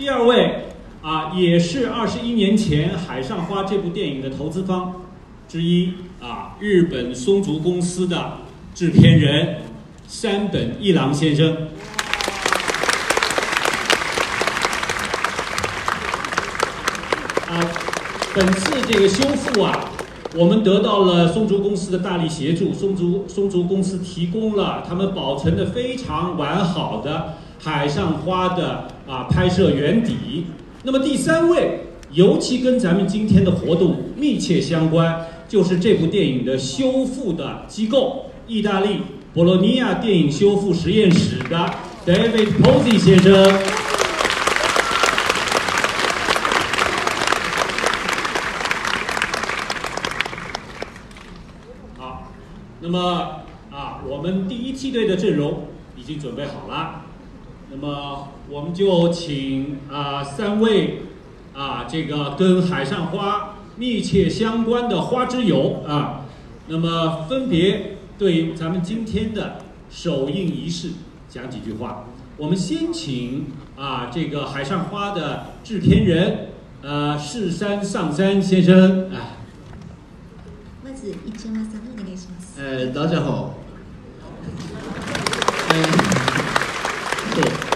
第二位啊，也是二十一年前《海上花》这部电影的投资方之一啊，日本松竹公司的制片人山本一郎先生。啊，本次这个修复啊，我们得到了松竹公司的大力协助，松竹松竹公司提供了他们保存的非常完好的《海上花》的啊拍摄原底。那么第三位，尤其跟咱们今天的活动密切相关，就是这部电影的修复的机构——意大利博洛尼亚电影修复实验室的 David Posey 先生。好，那么啊，我们第一梯队的阵容已经准备好了，那么我们就请啊三位啊这个跟海上花密切相关的花之友啊，那么分别对咱们今天的首映仪式讲几句话。我们先请啊这个海上花的制片人呃世山上山先生啊。まず一山さんお願いします。えー、大家好。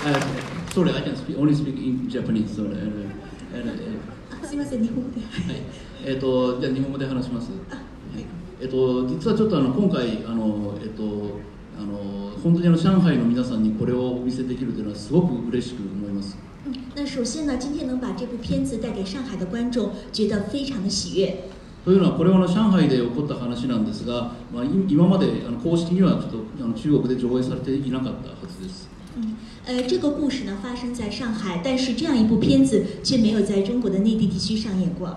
そう、えー、sorry, I can speak, only speak in Japanese. Sorry. えーえーえあすみません日本語で。ーはい。えっ、と、じゃあ日本語で話します。あはい。えっ、と、実はちょっとあの今回あのえっ、とあの本当にあの上海の皆さんにこれをお見せできるというのはすごく嬉しく思います。嗯，那首先呢，今天能把这部片子带给上海的观众，觉得非常的喜悦。というのはこれはあの上海で起こった話なんですが、まあ、い今まであの公式にはちょっとあの中国で上映されていなかったはずです。嗯，呃，这个故事呢发生在上海，但是这样一部片子却没有在中国的内地地区上演过。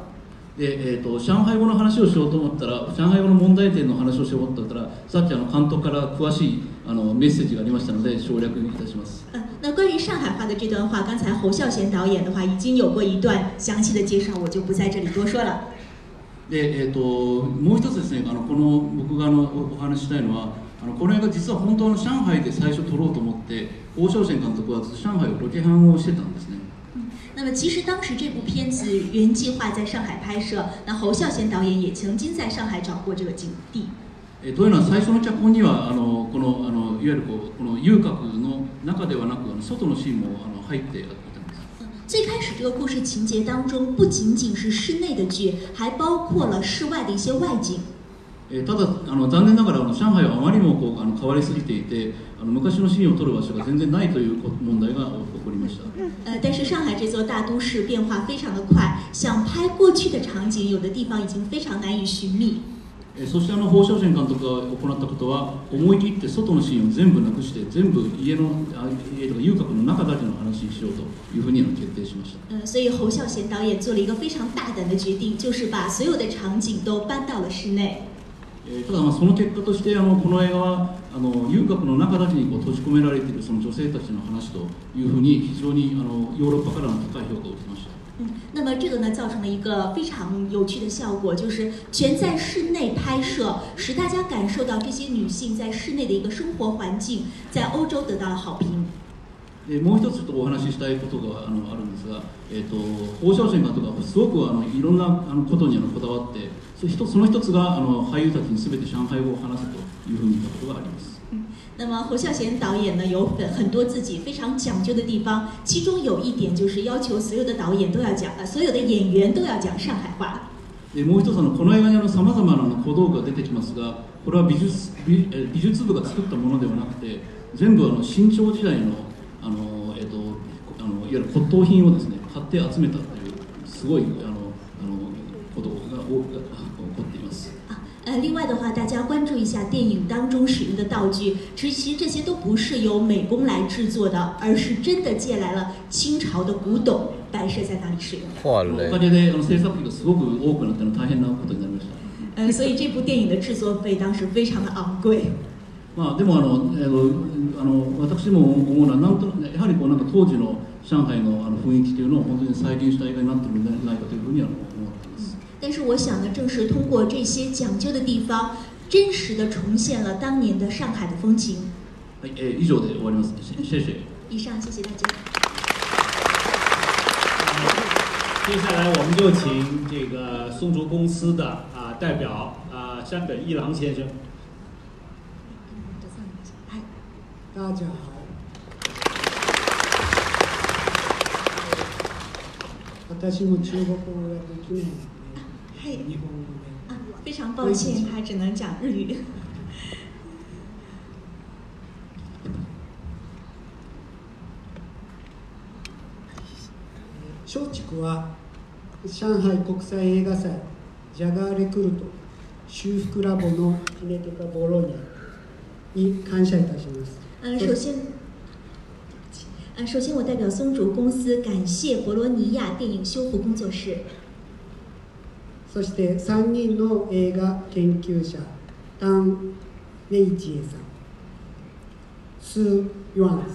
で、えー、と上海語の話をしようと思ったら上海語の問題点の話をしようと思ったらさっきあの監督から詳しいあのメッセージがありましたので省略いたします。嗯，那关于上海话的这段话，刚才侯孝贤导演的话已经有过一段详细的介绍，我就不在这里多说了。で、えー、ともう一つですねあのこの僕があのおお話ししたいのはあのこの映画実は本当の上海で最初撮ろうと思って王小賢監督はずっと上海をロケハンをしてたんですね。那么其实当时这部片子原计划在上海拍摄，那侯孝贤导演也曾经在上海找过这个景地。えーというのは最初の脚本にはあのこのあのいわゆるこうこの遊郭の中ではなくあの外のシーンもあの入っていたんです。嗯最开始这个故事情节当中，不仅仅是室内的剧，还包括了室外的一些外景。 えーただあの残念ながらあの上海はあまりにもこうあの変わりすぎていてあの昔のシーンを撮る場所が全然ないというこ問題が起こりました。呃，但是上海这座大都市变化非常的快，想拍过去的场景，有的地方已经非常难以寻觅。えーそしてあの法小賢監督が行ったことは思い切って外のシーンを全部なくして全部家のあ家とか遊郭の中だけの話にしようというふうにあの決定しました。呃，所以侯孝贤导演做了一个非常大胆的决定，就是把所有的场景都搬到了室内。えーただまあその結果としてあのこの映画はあの遊郭の中だけにこう閉じ込められているその女性たちの話というふうに非常にあのヨーロッパからの高い評価を受けました。嗯，那么这个呢，造成了一个非常有趣的效果，就是全在室内拍摄，使大家感受到这些女性在室内的一个生活环境，在欧洲得到了好评。でもう一つとお話ししたいことがあのあるんですが、えー、と放射線監督がすごくあのいろんなあのことにあのこだわってそ一つその一つがあの俳優たちに全て上海語を話すというふうに言ったことがあります。那么侯孝贤导演呢，有很很多自己非常讲究的地方，其中有一点就是要求所有的导演都要讲，呃，所有的演员都要讲上海话。でもう一つあのこの映画にさまざまなあの小道具が出てきますがこれは美術美え美術部が作ったものではなくて全部あの清朝時代のあの、えー、とあのいわゆる骨董品をですね買って集めたというすごいあのあの啊，呃，另外的话，大家关注一下电影当中使用的道具，其实这些都不是由美工来制作的，而是真的借来了清朝的古董摆设在那里使用的。おかげであの制作費がすごく多くなっての大変なことになりました。呃，所以这部电影的制作费当时非常的昂贵。まあ、でもあの、えーとあの私も思うのはなんとやはりこうなんか当時の上海のあの雰囲気というのを本当に再現した映画になっているのではないかというふうには思っています。 但是我想呢，正是通过这些讲究的地方，真实的重现了当年的上海的风情。はい、えー以上で終わります。谢谢。以上，谢谢大家。 接下来我们就请这个松竹公司的啊代表啊山本一郎先生。大家好。私も中国語ができない ので、日本語で。啊，非常抱歉，他只能讲日语。松竹は上海国際映画祭ジャガーレクルト修復ラボのキネテカボローニャに感謝いたします。呃，首先，呃，首先我代表松竹公司感谢博罗尼亚电影修复工作室。そして3人の映画研究者ダン・ネイチエさん。スー・ユアンさ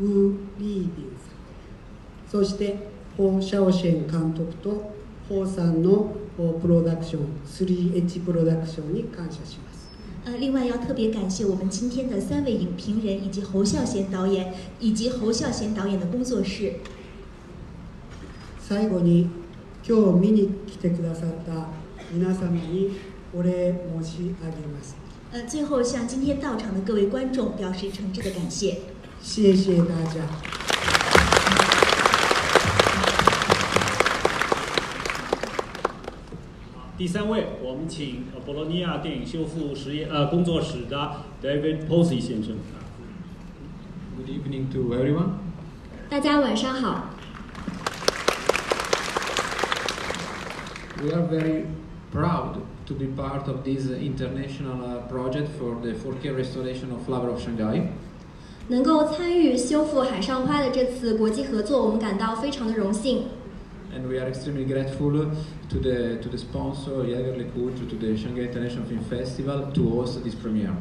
ん。ウー・リービンさん。そしてホー・シャオシェン監督とホーさんのプロダクション 3H プロダクションに感謝します。呃，另外要特别感谢我们今天的三位影评人，以及侯孝贤导演，以及侯孝贤导演的工作室。最後に今日見に来てくださった皆様にお礼申し上げます呃，最后向今天到场的各位观众表示诚挚的感谢。谢谢大家。第三位，我们请呃博洛尼亚电影修复实验呃工作室的 David Posey 先生。 Good evening to everyone. 大家晚上好。 We are very proud to be part of this international uh, project for the 4K restoration of Flower of Shanghai. 能够参与修复海上花的这次国际合作，我们感到非常的荣幸。And we are extremely grateful to the, to the sponsor, Jaeger LeCoultre, to the Shanghai International Film Festival to host this premiere.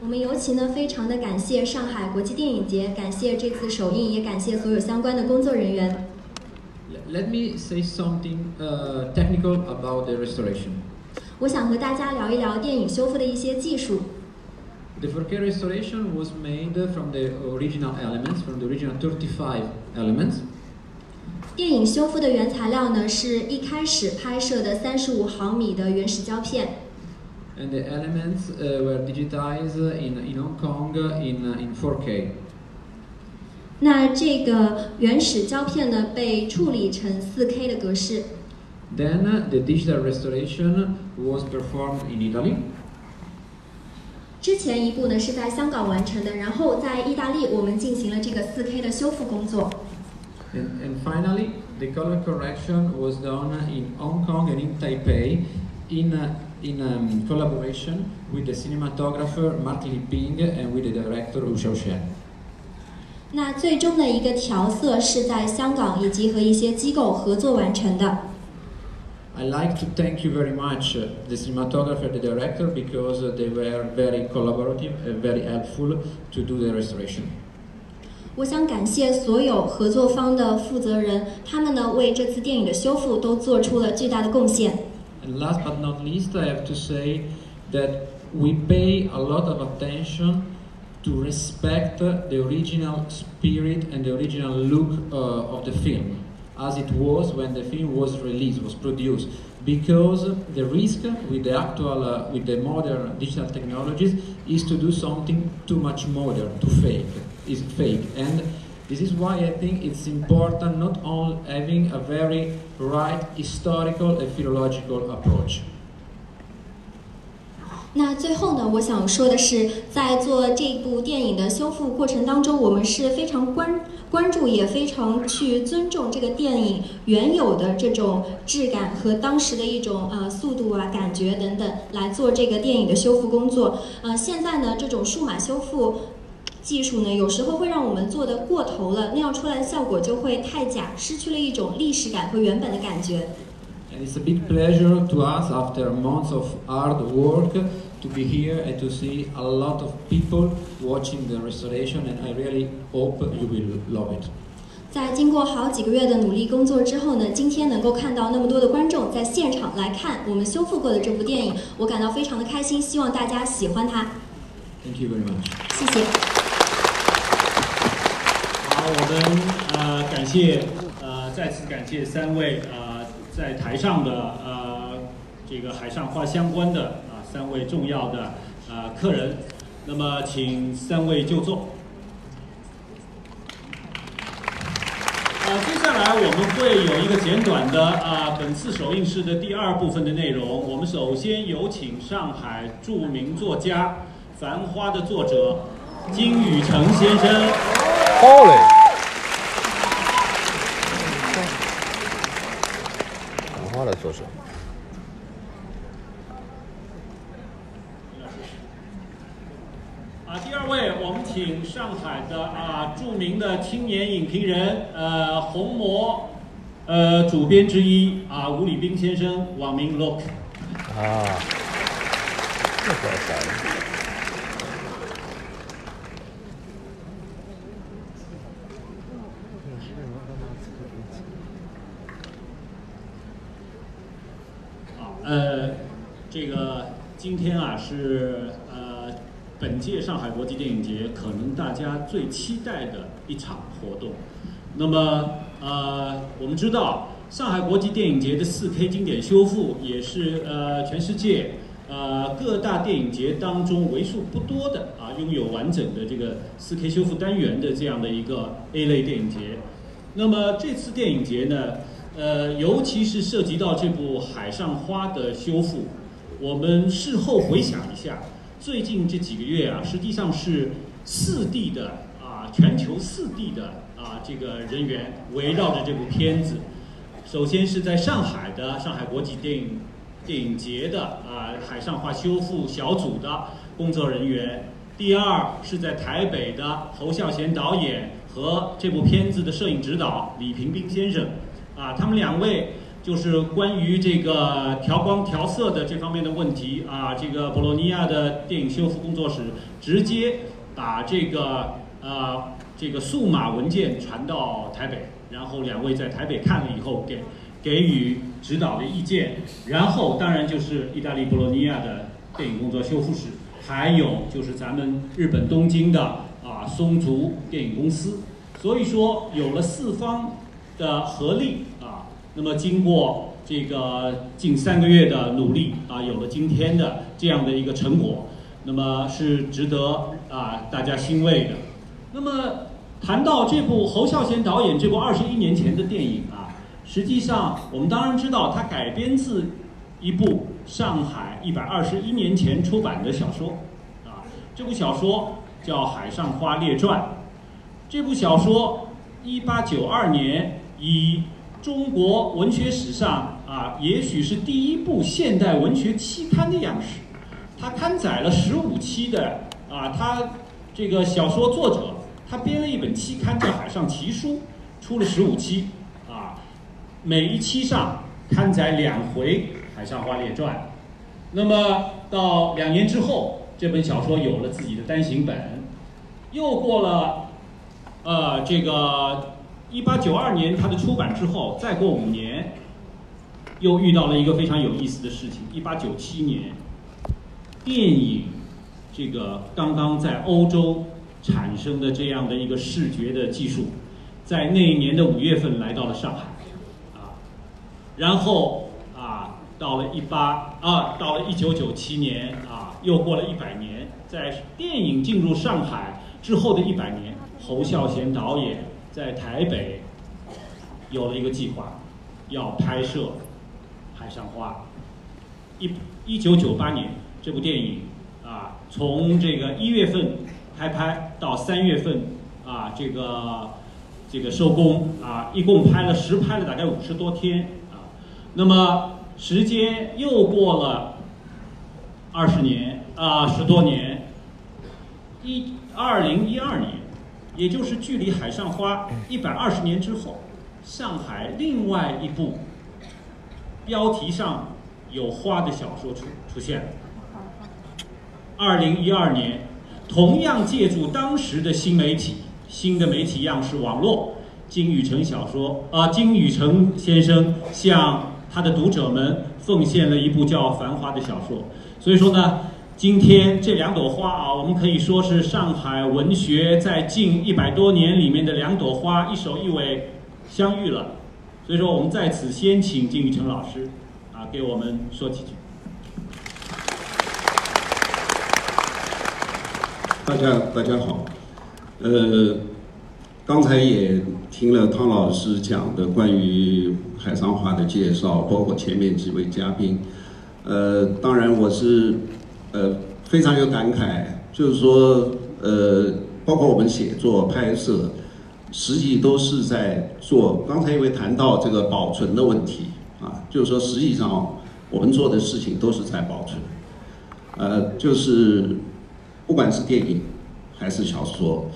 我们尤其呢非常的感谢上海国际电影节，感谢这次首映，也感谢所有相关的工作人员。L- Let me say something uh, technical about the restoration. 我想和大家聊一聊电影修复的一些技术。 The 4K restoration was made from the original elements, from the original 35 elements. 电影修复的原材料呢是一开始拍摄的三十五毫米的原始胶片。 and the elements uh, were digitized in, in Hong Kong in, uh, in 4K. 那这个原始胶片呢被处理成 4K 的格式。Then uh, the digital restoration was performed in Italy, 之前一部呢是在香港完成的，然后在意大利我们进行了这个 4K 的修复工作。and, and finally the color correction was done in Hong Kong and in Taipei in, uh, in um, collaboration with the cinematographer Mark Li Ping and with the director Wu Xiaoshen. 那最终的一个调色是在香港以及和一些机构合作完成的。I like to thank you very much, uh, the cinematographer, the director, because uh, they were very collaborative, and very helpful to do the restoration. 我想感谢所有合作方的负责人，他们呢为这次电影的修复都做出了巨大的贡献。And last but not least, I have to say that we pay a lot of attention to respect the original spirit and the original look uh, of the film, as it was when the film was released, was produced. Because the risk with the actual, uh, with the modern digital technologies, is to do something too much modern, too fake, is fake, and this is why I think it's important not only having a very right historical and philological approach. 那最后呢，我想说的是，在做这部电影的修复过程当中，我们是非常关关注，也非常去尊重这个电影原有的这种质感和当时的一种呃速度啊、感觉等等，来做这个电影的修复工作。呃，现在呢，这种数码修复。技术呢，有时候会让我们做的过头了，那样出来的效果就会太假，失去了一种历史感和原本的感觉。And it's a big pleasure to us after months of hard work to be here and to see a lot of people watching the restoration and I really hope you will love it. 在经过好几个月的努力工作之后呢，今天能够看到那么多的观众在现场来看我们修复过的这部电影，我感到非常的开心，希望大家喜欢它。Thank you very much. 谢谢。好，我们呃感谢呃再次感谢三位呃在台上的呃这个海上花相关的啊三位重要的啊客人，那么请三位就坐。呃，接下来我们会有一个简短的啊本次首映式的第二部分的内容。我们首先有请上海著名作家《繁花》的作者金宇澄先生。好嘞。繁花的作者。啊，第二位，我们请上海的啊著名的青年影评人，呃，红魔，呃，主编之一啊，吴礼斌先生，网名 Look。啊，这个啥？呃，这个今天啊是呃本届上海国际电影节可能大家最期待的一场活动。那么呃我们知道上海国际电影节的 4K 经典修复也是呃全世界呃各大电影节当中为数不多的啊拥有完整的这个 4K 修复单元的这样的一个 A 类电影节。那么这次电影节呢？呃，尤其是涉及到这部《海上花》的修复，我们事后回想一下，最近这几个月啊，实际上是四地的啊，全球四地的啊，这个人员围绕着这部片子。首先是在上海的上海国际电影电影节的啊《海上花》修复小组的工作人员，第二是在台北的侯孝贤导演和这部片子的摄影指导李平斌先生。啊，他们两位就是关于这个调光调色的这方面的问题啊，这个博洛尼亚的电影修复工作室直接把这个呃这个数码文件传到台北，然后两位在台北看了以后给给予指导的意见，然后当然就是意大利博洛尼亚的电影工作修复室，还有就是咱们日本东京的啊松竹电影公司，所以说有了四方。的合力，那么经过这个近三个月的努力啊，有了今天的这样的一个成果，那么是值得啊大家欣慰的。那么谈到这部侯孝贤导演这部二十一年前的电影啊，实际上我们当然知道它改编自一部上海一百二十一年前出版的小说啊，这部小说叫《海上花列传》，这部小说一八九二年。以中国文学史上啊，也许是第一部现代文学期刊的样式，它刊载了十五期的啊，他这个小说作者他编了一本期刊叫《海上奇书》，出了十五期啊，每一期上刊载两回《海上花列传》，那么到两年之后，这本小说有了自己的单行本，又过了呃这个。一八九二年，它的出版之后，再过五年，又遇到了一个非常有意思的事情。一八九七年，电影这个刚刚在欧洲产生的这样的一个视觉的技术，在那一年的五月份来到了上海，啊，然后啊，到了一八啊，到了一九九七年啊，又过了一百年，在电影进入上海之后的一百年，侯孝贤导演。在台北有了一个计划，要拍摄《海上花》。一一九九八年，这部电影啊，从这个一月份开拍到三月份啊，这个这个收工啊，一共拍了实拍了大概五十多天啊。那么时间又过了二十年啊，十多年，一二零一二年。也就是距离《海上花》一百二十年之后，上海另外一部标题上有花的小说出出现了。二零一二年，同样借助当时的新媒体、新的媒体样式网络，金宇澄小说啊，金宇澄先生向他的读者们奉献了一部叫《繁花》的小说。所以说呢。今天这两朵花啊，我们可以说是上海文学在近一百多年里面的两朵花，一首一尾相遇了，所以说，我们在此先请金宇成老师啊给我们说几句。大家大家好，呃，刚才也听了汤老师讲的关于海上花的介绍，包括前面几位嘉宾，呃，当然我是呃非常有感慨，就是说呃，包括我们写作拍摄，实际都是在做。刚才因为谈到这个保存的问题啊，就是说实际上我们做的事情都是在保存，呃，就是。不管是电影还是小说，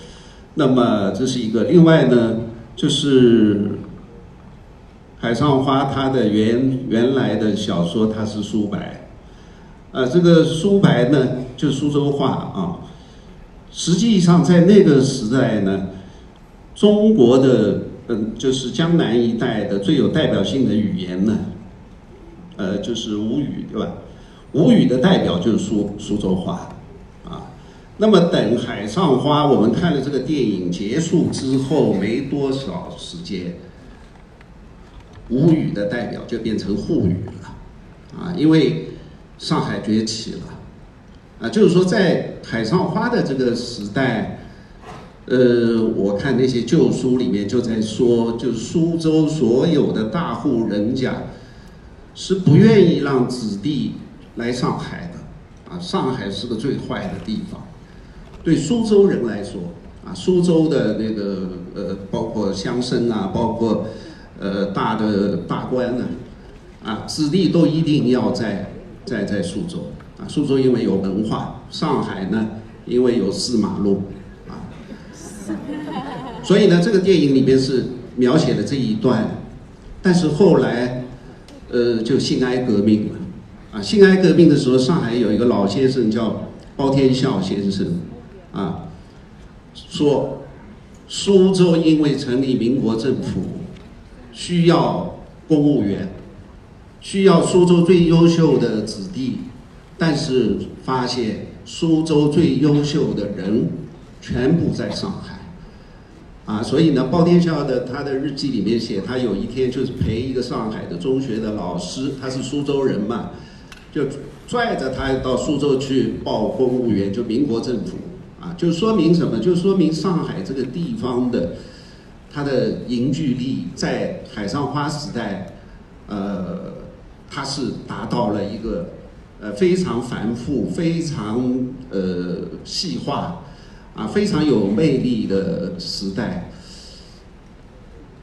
那么这是一个。另外呢，就是《海上花》它的原原来的小说它是苏白，呃，这个苏白呢就苏州话啊。实际上在那个时代呢，中国的嗯就是江南一带的最有代表性的语言呢，呃就是吴语对吧？吴语的代表就是苏苏州话。啊那么等《海上花》，我们看了这个电影结束之后没多少时间，吴语的代表就变成沪语了，啊，因为上海崛起了，啊，就是说在《海上花》的这个时代，呃，我看那些旧书里面就在说，就是苏州所有的大户人家是不愿意让子弟来上海的，啊，上海是个最坏的地方。对苏州人来说，啊，苏州的那个呃，包括乡绅啊，包括呃大的大官呢，啊，子弟都一定要在在在苏州啊。苏州因为有文化，上海呢因为有四马路啊，所以呢，这个电影里面是描写了这一段。但是后来，呃，就辛亥革命了啊。辛亥革命的时候，上海有一个老先生叫包天笑先生。啊，说苏州因为成立民国政府，需要公务员，需要苏州最优秀的子弟，但是发现苏州最优秀的人全部在上海，啊，所以呢，包天笑的他的日记里面写，他有一天就是陪一个上海的中学的老师，他是苏州人嘛，就拽着他到苏州去报公务员，就民国政府。啊，就说明什么？就说明上海这个地方的它的凝聚力，在海上花时代，呃，它是达到了一个呃非常繁复、非常呃细化啊、非常有魅力的时代。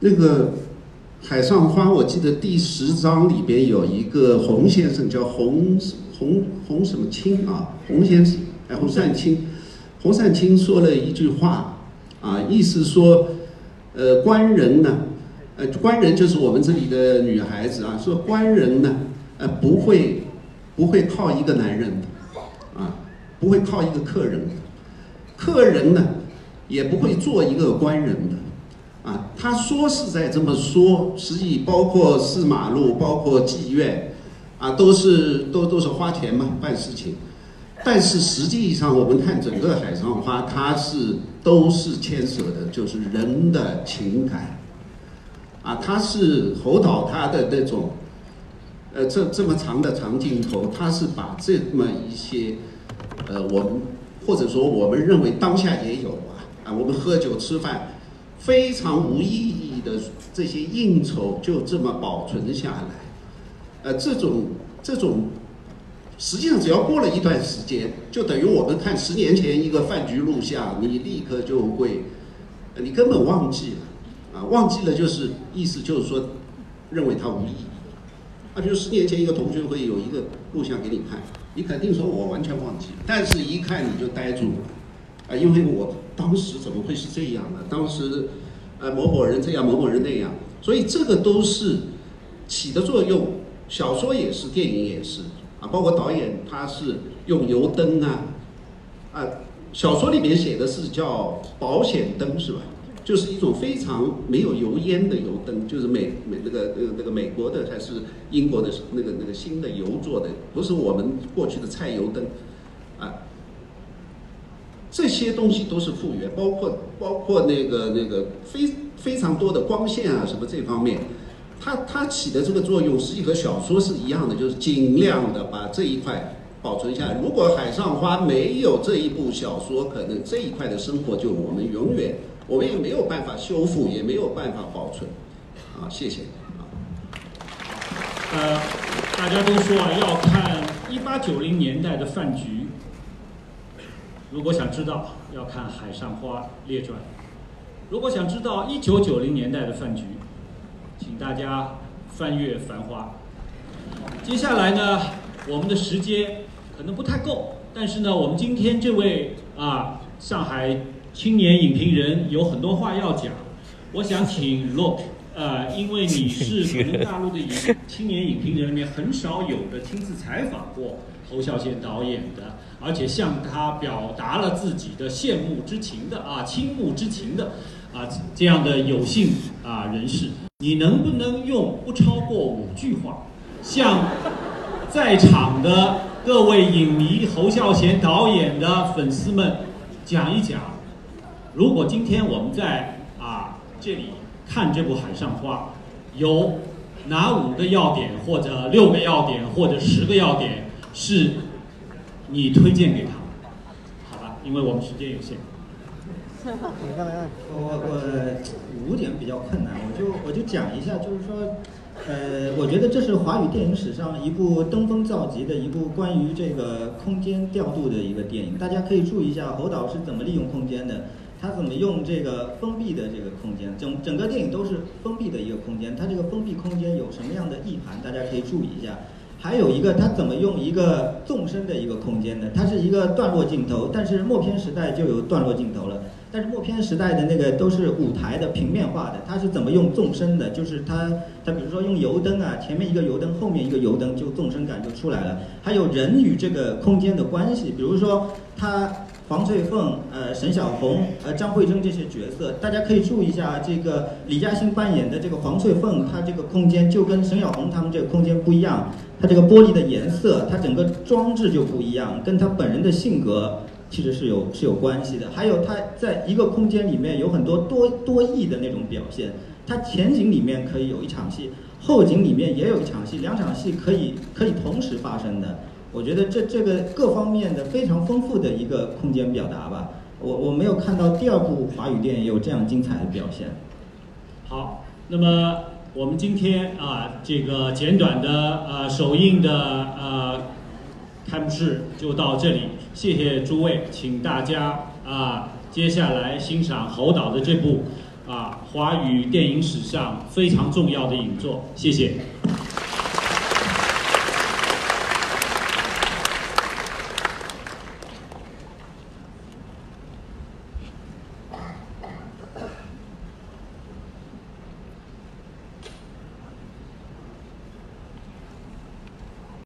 那个海上花，我记得第十章里边有一个洪先生，叫洪洪洪什么清啊？洪先生，哎，洪善清。洪善清说了一句话，啊，意思说，呃，官人呢，呃，官人就是我们这里的女孩子啊，说官人呢，呃，不会，不会靠一个男人的，啊，不会靠一个客人的，客人呢，也不会做一个官人的，啊，他说是在这么说，实际包括四马路，包括妓院，啊，都是都都是花钱嘛，办事情。但是实际上，我们看整个海上花，它是都是牵涉的，就是人的情感，啊，它是侯导他的那种，呃，这这么长的长镜头，他是把这么一些，呃，我们或者说我们认为当下也有啊，啊，我们喝酒吃饭，非常无意义的这些应酬，就这么保存下来，呃，这种这种。实际上，只要过了一段时间，就等于我们看十年前一个饭局录像，你立刻就会，你根本忘记了，啊，忘记了就是意思就是说，认为它无意义。啊，比如十年前一个同学会有一个录像给你看，你肯定说我完全忘记，但是一看你就呆住了，啊，因为我当时怎么会是这样呢？当时，呃，某某人这样，某某人那样，所以这个都是起的作用。小说也是，电影也是。啊，包括导演他是用油灯啊，啊，小说里面写的是叫保险灯是吧？就是一种非常没有油烟的油灯，就是美美那个那个那个美国的还是英国的那个那个新的油做的，不是我们过去的菜油灯，啊，这些东西都是复原，包括包括那个那个非非常多的光线啊什么这方面，它它起的这个作用，实际和小说是一样的，就是尽量的把这一块保存下来。如果《海上花》没有这一部小说，可能这一块的生活就我们永远，我们也没有办法修复，也没有办法保存。啊，谢谢。呃，大家都说啊，要看一八九零年代的饭局。如果想知道，要看《海上花列传》；如果想知道一九九零年代的饭局，请大家翻阅《繁花》。接下来呢，我们的时间可能不太够，但是呢，我们今天这位啊，上海青年影评人有很多话要讲，我想请 Look。呃，因为你是可能大陆的影 青年影评人里面很少有的亲自采访过侯孝贤导演的，而且向他表达了自己的羡慕之情的啊，倾慕之情的啊这样的有幸啊人士，你能不能用不超过五句话，向在场的各位影迷侯孝贤导演的粉丝们讲一讲，如果今天我们在啊这里。看这部《海上花》，有哪五个要点，或者六个要点，或者十个要点，是你推荐给他？好吧，因为我们时间有限。我我五点比较困难，我就我就讲一下，就是说，呃，我觉得这是华语电影史上一部登峰造极的一部关于这个空间调度的一个电影。大家可以注意一下侯导是怎么利用空间的。他怎么用这个封闭的这个空间？整整个电影都是封闭的一个空间。它这个封闭空间有什么样的意涵？大家可以注意一下。还有一个，他怎么用一个纵深的一个空间呢？它是一个段落镜头，但是默片时代就有段落镜头了。但是默片时代的那个都是舞台的平面化的，它是怎么用纵深的？就是它，它比如说用油灯啊，前面一个油灯，后面一个油灯，就纵深感就出来了。还有人与这个空间的关系，比如说他。黄翠凤、呃，沈小红、呃，张慧珍这些角色，大家可以注意一下，这个李嘉欣扮演的这个黄翠凤，她这个空间就跟沈小红他们这个空间不一样，她这个玻璃的颜色，她整个装置就不一样，跟她本人的性格其实是有是有关系的。还有她在一个空间里面有很多多多义的那种表现，她前景里面可以有一场戏，后景里面也有一场戏，两场戏可以可以同时发生的。我觉得这这个各方面的非常丰富的一个空间表达吧，我我没有看到第二部华语电影有这样精彩的表现。好，那么我们今天啊这个简短的呃首映的呃开幕式就到这里，谢谢诸位，请大家啊接下来欣赏侯导的这部啊华语电影史上非常重要的影作，谢谢。